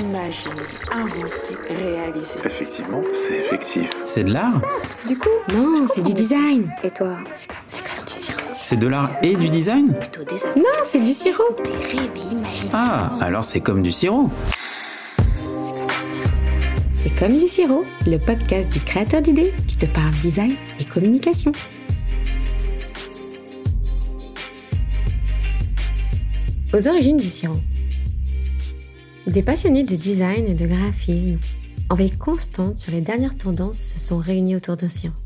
Imaginé, inventé, réalisé. Effectivement, c'est effectif. C'est de l'art Du coup, Non, c'est du design. et toi C'est comme, du sirop. C'est de l'art et du design Plutôt des Non, c'est du sirop. Des rêves. Ah, alors c'est comme du sirop. C'est comme du sirop, le podcast du créateur d'idées qui te parle design et communication. Aux origines du sirop. Des passionnés de design et de graphisme, en veille constante sur les dernières tendances, se sont réunis autour d'un sirop.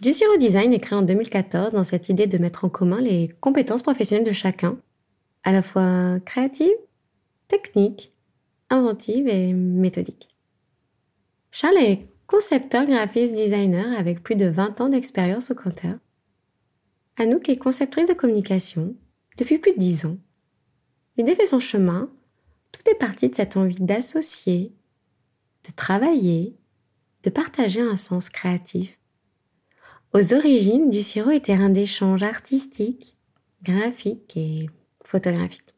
Du sirop design est créé en 2014 dans cette idée de mettre en commun les compétences professionnelles de chacun, à la fois créatives, techniques, inventive et méthodique. Charles est concepteur, graphiste, designer avec plus de 20 ans d'expérience au compteur. Anouk est conceptrice de communication depuis plus de 10 ans. L'idée fait son chemin. Tout est parti de cette envie d'associer, de travailler, de partager un sens créatif. Aux origines, du sirop est terrain d'échange artistique, graphique et photographique.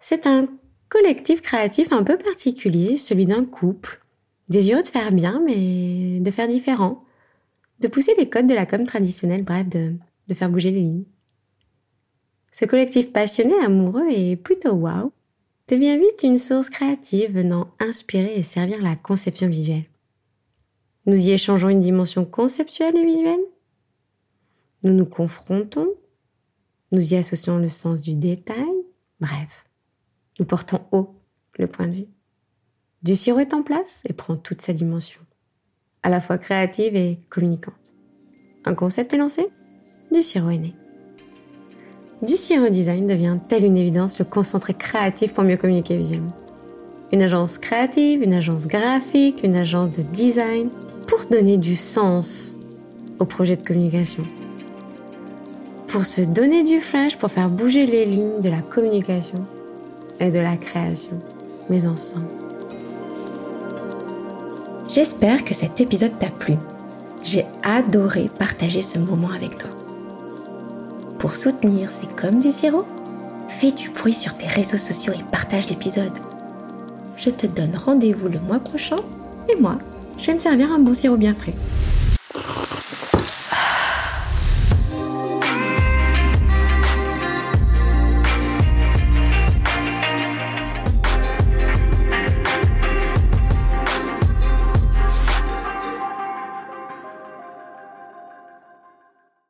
C'est un collectif créatif un peu particulier, celui d'un couple, désireux de faire bien, mais de faire différent, de pousser les codes de la com traditionnelle, bref, de, de faire bouger les lignes. Ce collectif passionné, amoureux et plutôt wow devient vite une source créative venant inspirer et servir la conception visuelle. Nous y échangeons une dimension conceptuelle et visuelle. Nous nous confrontons. Nous y associons le sens du détail. Bref, nous portons haut le point de vue. Du sirop est en place et prend toute sa dimension, à la fois créative et communicante. Un concept est lancé, du sirop est né. Du sirop design devient telle une évidence le concentré créatif pour mieux communiquer visuellement. Une agence créative, une agence graphique, une agence de design pour donner du sens au projet de communication. Pour se donner du flash, pour faire bouger les lignes de la communication et de la création, mais ensemble. J'espère que cet épisode t'a plu. J'ai adoré partager ce moment avec toi. Pour soutenir C'est comme du sirop, fais du bruit sur tes réseaux sociaux et partage l'épisode. Je te donne rendez-vous le mois prochain et moi, je vais me servir un bon sirop bien frais.